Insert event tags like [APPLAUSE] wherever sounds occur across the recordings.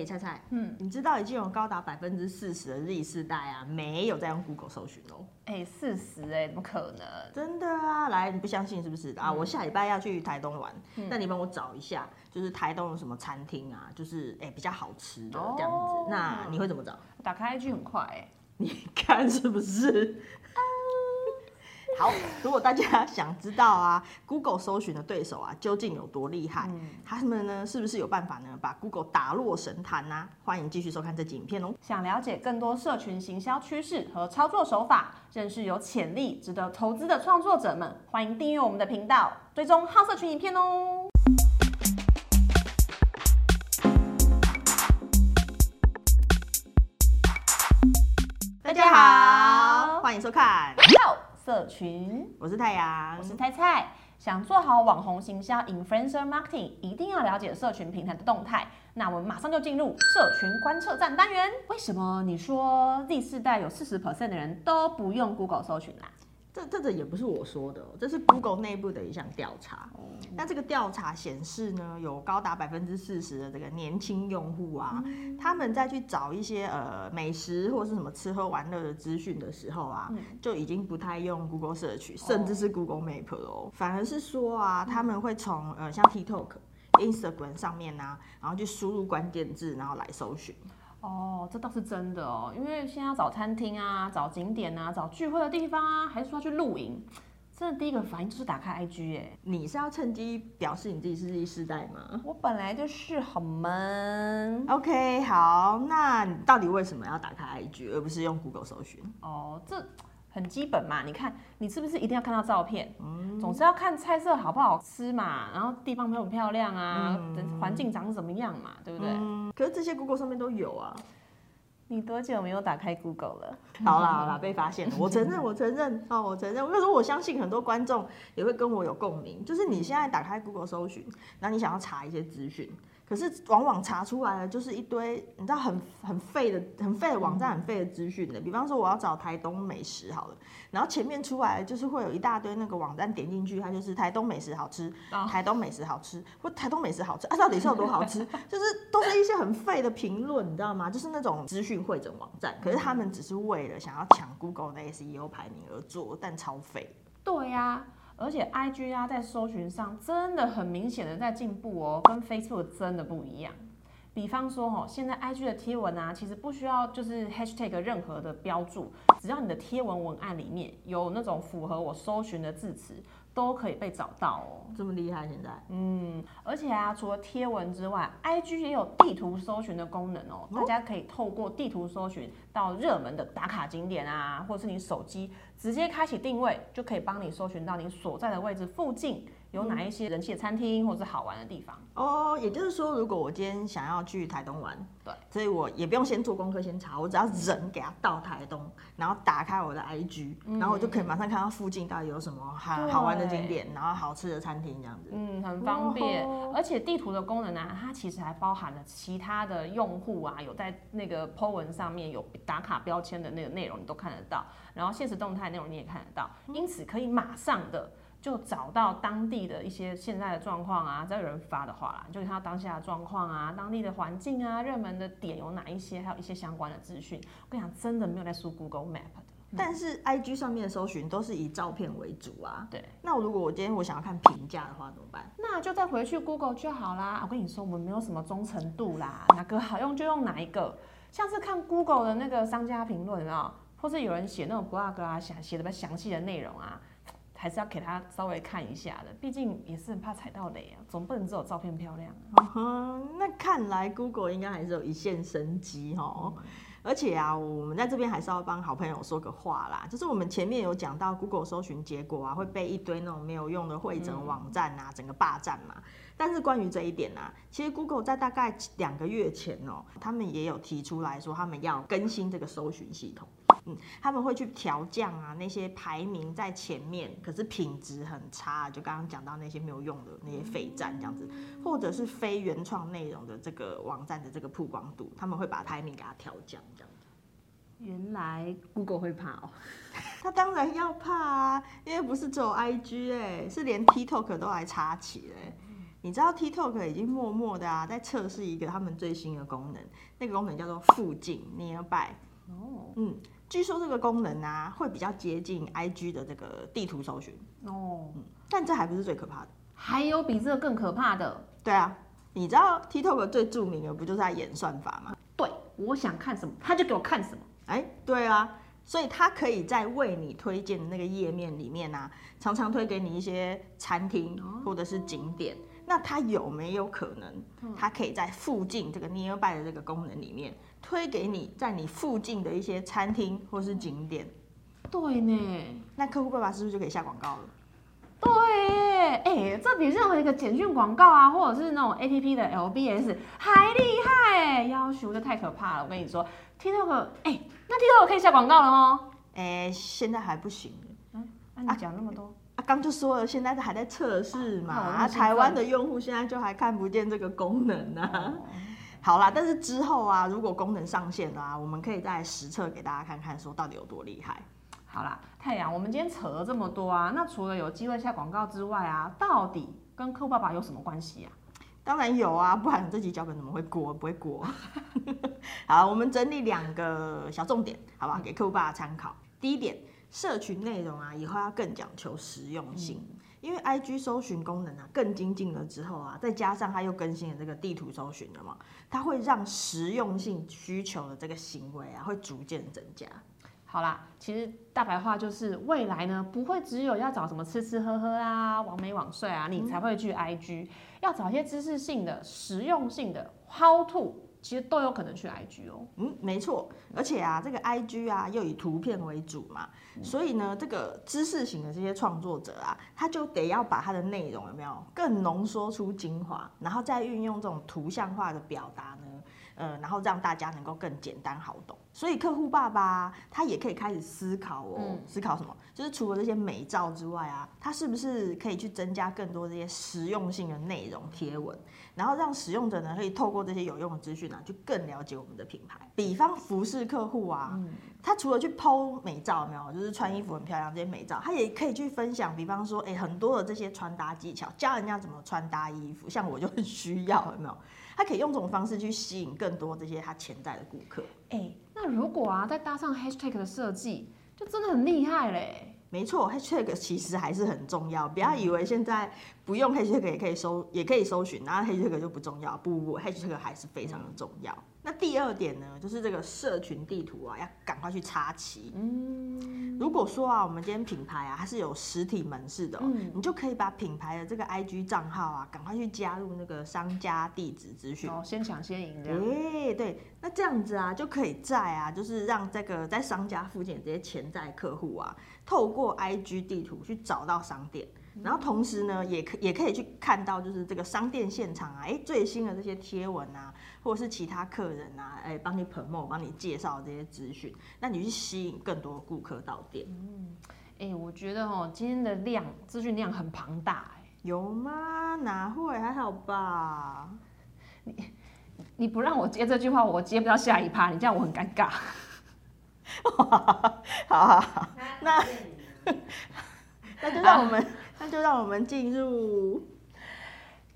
哎，菜菜，嗯，你知道已经有高达百分之四十的 Z 世代啊，没有在用 Google 搜寻哦。哎，四十哎，怎么可能？真的啊，来，你不相信是不是啊？我下礼拜要去台东玩，那你帮我找一下，就是台东有什么餐厅啊，就是哎比较好吃的这样子。那你会怎么找？打开 IG 很快哎，你看是不是？[LAUGHS] 好，如果大家想知道啊，[LAUGHS] Google 搜寻的对手啊究竟有多厉害，他们呢是不是有办法呢把 Google 打落神坛呢？欢迎继续收看这集影片哦。想了解更多社群行销趋势和操作手法，认识有潜力、值得投资的创作者们，欢迎订阅我们的频道，追踪好社群影片哦。大家好，欢迎收看。社群，我是太阳，我是菜菜。想做好网红行销 （influencer marketing），一定要了解社群平台的动态。那我们马上就进入社群观测站单元。为什么你说第四代有四十 percent 的人都不用 Google 搜寻啦？这这个也不是我说的，这是 Google 内部的一项调查。那这个调查显示呢，有高达百分之四十的这个年轻用户啊，他们在去找一些呃美食或是什么吃喝玩乐的资讯的时候啊，就已经不太用 Google 社区，甚至是 Google Map 哦，反而是说啊，他们会从呃像 TikTok、Instagram 上面呢，然后去输入关键字，然后来搜寻。哦，这倒是真的哦，因为现在要找餐厅啊，找景点啊，找聚会的地方啊，还是说去露营，真的第一个反应就是打开 IG 哎，你是要趁机表示你自己是第世代吗？我本来就是好闷。OK，好，那你到底为什么要打开 IG 而不是用 Google 搜寻？哦，这。很基本嘛，你看你是不是一定要看到照片？嗯总是要看菜色好不好吃嘛，然后地方漂不漂亮啊，环境长什么样嘛，对不对？可是这些 Google 上面都有啊。你多久没有打开 Google 了？[LAUGHS] 好啦好啦，被发现了，我承认我承认哦，我承认。那时候我相信很多观众也会跟我有共鸣，就是你现在打开 Google 搜寻，那你想要查一些资讯。可是往往查出来的就是一堆你知道很很废的很废的网站很废的资讯的，比方说我要找台东美食好了，然后前面出来就是会有一大堆那个网站点进去，它就是台东美食好吃，台东美食好吃或台东美食好吃啊，到底是有多好吃？[LAUGHS] 就是都是一些很废的评论，你知道吗？就是那种资讯会诊网站，可是他们只是为了想要抢 Google 的 SEO 排名而做，但超废。对呀。而且 I G 啊，在搜寻上真的很明显的在进步哦，跟 Facebook 真的不一样。比方说哦，现在 I G 的贴文啊，其实不需要就是 Hashtag 任何的标注，只要你的贴文文案里面有那种符合我搜寻的字词。都可以被找到哦，这么厉害现在？嗯，而且啊，除了贴文之外，IG 也有地图搜寻的功能哦。大家可以透过地图搜寻到热门的打卡景点啊，或者是你手机直接开启定位，就可以帮你搜寻到你所在的位置附近。有哪一些人气的餐厅或者是好玩的地方？哦，也就是说，如果我今天想要去台东玩，对，所以我也不用先做功课先查，我只要人给他到台东，然后打开我的 IG，然后我就可以马上看到附近到底有什么好好玩的景点，然后好吃的餐厅这样子。嗯，很方便。而且地图的功能呢，它其实还包含了其他的用户啊，有在那个 po 文上面有打卡标签的那个内容，你都看得到。然后现实动态内容你也看得到，因此可以马上的。就找到当地的一些现在的状况啊，只要有人发的话啦，就看到当下的状况啊，当地的环境啊，热门的点有哪一些，还有一些相关的资讯。我跟你讲，真的没有在输 Google Map 的。但是 IG 上面的搜寻都是以照片为主啊。对。那如果我今天我想要看评价的话，怎么办？那就再回去 Google 就好啦。我跟你说，我们没有什么忠诚度啦，哪个好用就用哪一个。像是看 Google 的那个商家评论啊，或是有人写那种 blog 啊，写写的比较详细的内容啊。还是要给他稍微看一下的，毕竟也是很怕踩到雷啊，总不能只有照片漂亮。那看来 Google 应该还是有一线生机哦。而且啊，我们在这边还是要帮好朋友说个话啦，就是我们前面有讲到 Google 搜寻结果啊会被一堆那种没有用的会诊网站啊整个霸占嘛。但是关于这一点啊，其实 Google 在大概两个月前哦，他们也有提出来说，他们要更新这个搜寻系统。嗯，他们会去调降啊那些排名在前面，可是品质很差，就刚刚讲到那些没有用的那些废站这样子，或者是非原创内容的这个网站的这个曝光度，他们会把排名给它调降这样子。原来 Google 会怕哦。[LAUGHS] 他当然要怕啊，因为不是只有 IG 哎、是连 TikTok 都来插旗嘞、你知道 TikTok 已经默默的啊，在测试一个他们最新的功能，那个功能叫做附近 Nearby。哦嗯，据说这个功能啊，会比较接近 IG 的这个地图搜寻，哦，但这还不是最可怕的。还有比这个更可怕的。对啊，你知道 TikTok 最著名的不就是在演算法吗？对，我想看什么，他就给我看什么。哎，对啊，所以它可以在为你推荐的那个页面里面啊，常常推给你一些餐厅或者是景点。那它有没有可能，它可以在附近这个 nearby 的这个功能里面推给你在你附近的一些餐厅或是景点？对呢，那客户爸爸是不是就可以下广告了？对耶，哎、这比任何一个简讯广告啊，或者是那种 A P P 的 L B S 还厉害哎，要求的太可怕了。我跟你说，TikTok，哎、那 TikTok 可以下广告了吗。哎，现在还不行。嗯那、你讲那么多，啊，刚就说了，现在还在测试嘛，啊，台湾的用户现在就还看不见这个功能呢、好啦，但是之后啊，如果功能上线了啊，我们可以再实测给大家看看，说到底有多厉害。好啦，太阳，我们今天扯了这么多啊，那除了有机会下广告之外啊，到底跟客户爸爸有什么关系啊？当然有啊，不然这集脚本怎么会过？不会过。[LAUGHS] 好，我们整理两个小重点，好不好？给客户爸爸参考。第一点，社群内容啊，以后要更讲求实用性。因为 IG 搜寻功能啊更精进了之后啊，再加上它又更新了这个地图搜寻了嘛，它会让实用性需求的这个行为啊会逐渐增加。好啦，其实大白话就是未来呢，不会只有要找什么吃吃喝喝啊、网美网睡啊，你才会去 IG，、要找一些知识性的、实用性的 How to，其实都有可能去 IG 哦。嗯，没错，而且啊，这个 IG 啊又以图片为主嘛，所以呢，这个知识型的这些创作者啊，他就得要把他的内容有没有更浓缩出精华，然后再运用这种图像化的表达呢，呃，然后让大家能够更简单好懂。所以客户爸爸啊他也可以开始思考哦，嗯思考什么？就是除了这些美照之外啊，他是不是可以去增加更多这些实用性的内容贴文？然后让使用者呢可以透过这些有用的资讯啊，去更了解我们的品牌。比方服饰客户啊，他除了去剖美照，有没有就是穿衣服很漂亮这些美照，他也可以去分享，比方说，哎、很多的这些穿搭技巧，教人家怎么穿搭衣服。像我就很需要，有没有？他可以用这种方式去吸引更多这些他潜在的顾客。哎、那如果啊再搭上 Hashtag 的设计，就真的很厉害嘞。没错，hashtag 其实还是很重要，不要以为现在不用 hashtag 也可以搜，也可以搜寻，然后 hashtag 就不重要。不不不，hashtag 还是非常的重要。那第二点呢，就是这个社群地图啊，要赶快去插旗。嗯，如果说啊，我们今天品牌啊，它是有实体门市的、哦，嗯你就可以把品牌的这个 IG 账号啊，赶快去加入那个商家地址资讯。哦，先抢先赢这哎、样。对，那这样子啊，就可以在啊，就是让这个在商家附近的这些潜在客户啊，透过 IG 地图去找到商店，然后同时呢，也可也可以去看到就是这个商店现场啊，哎、最新的这些贴文啊，或者是其他客人啊，哎、帮你 promote，帮你介绍这些资讯，那你去吸引更多的顾客到店，嗯哎、我觉得哦，今天的量资讯量很庞大哎。有吗？哪会？还好吧。你不让我接这句话，我接不到下一趴，你这样我很尴尬。好 [LAUGHS] 好好，那那就 [LAUGHS] 让我们那就让我们进入。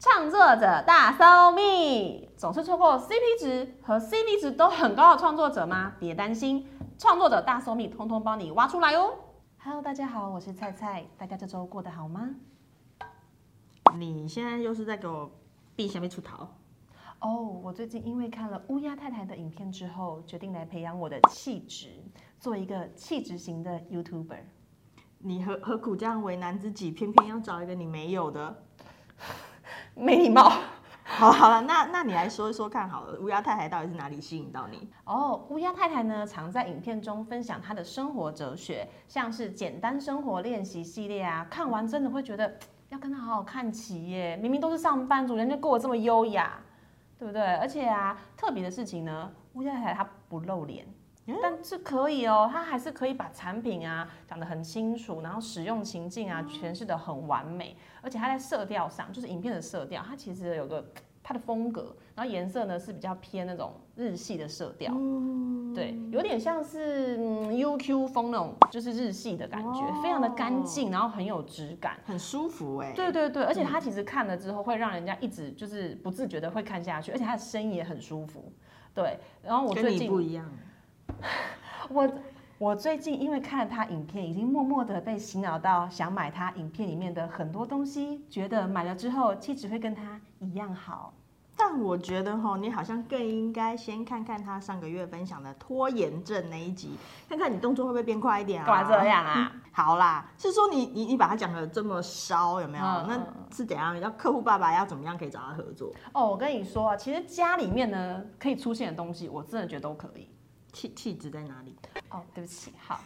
创作者大搜密，总是错过 CP 值和 CP 值都很高的创作者吗？别担心，创作者大搜密通通帮你挖出来哦。Hello，大家好，我是菜菜，大家这周过得好吗？你现在又是在给我避下面出逃？哦，我最近因为看了乌鸦太太的影片之后，决定来培养我的气质，做一个气质型的 YouTuber。你何何苦这样为难自己，偏偏要找一个你没有的？[LAUGHS] 没礼貌。[LAUGHS] 好，好了，那那你来说一说看好了，乌鸦太太到底是哪里吸引到你？哦，乌鸦太太呢，常在影片中分享她的生活哲学，像是简单生活练习系列啊，看完真的会觉得要跟她好好看齐耶。明明都是上班族，人家过得这么优雅，对不对？而且啊，特别的事情呢，乌鸦太太她不露脸。但是可以哦，它还是可以把产品啊讲得很清楚，然后使用情境啊诠释得很完美，而且它在色调上，就是影片的色调，它其实有个它的风格，然后颜色呢是比较偏那种日系的色调，对，有点像是 UQ 风那种，就是日系的感觉，非常的干净，然后很有质感，很舒服哎。对对对，而且它其实看了之后会让人家一直就是不自觉的会看下去，而且它的声音也很舒服，对。然后我最近不一样。[LAUGHS] 我我最近因为看了他影片，已经默默的被洗脑到想买他影片里面的很多东西，觉得买了之后气质会跟他一样好。但我觉得哈，你好像更应该先看看他上个月分享的拖延症那一集，看看你动作会不会变快一点啊？干嘛这样啊？好啦，是说你你你把他讲的这么烧有没有？那是怎样？要客户爸爸要怎么样可以找他合作？哦，我跟你说啊，其实家里面呢可以出现的东西，我真的觉得都可以。气气质在哪里？哦，对不起，好，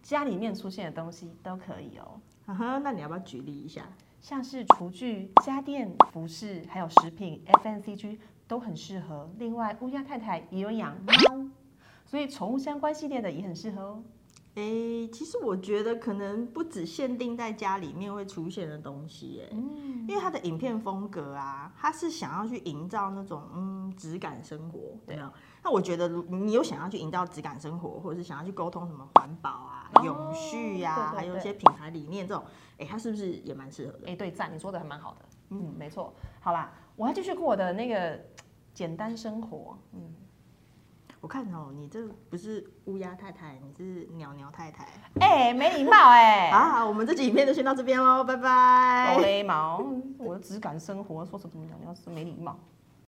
家里面出现的东西都可以哦。嗯哼，那你要不要举例一下？像是厨具、家电、服饰，还有食品，FNCG 都很适合。另外，乌鸦太太也有养猫，所以宠物相关系列的也很适合哦。哎，其实我觉得可能不止限定在家里面会出现的东西，哎，嗯，因为他的影片风格啊，他是想要去营造那种嗯质感生活，对啊。那我觉得你有想要去营造质感生活，或者是想要去沟通什么环保啊、永续呀，还有一些品牌理念这种，哎，它是不是也蛮适合的？哎，对，赞，你说的还蛮好的，嗯，没错。好啦，我要继续过我的那个简单生活，嗯。我看哦，你这不是乌鸦太太，你是鸟鸟太太。哎，没礼貌哎！好，我们这集影片就先到这边喽，拜拜。没毛，我的质感生活说什么鸟鸟是没礼貌。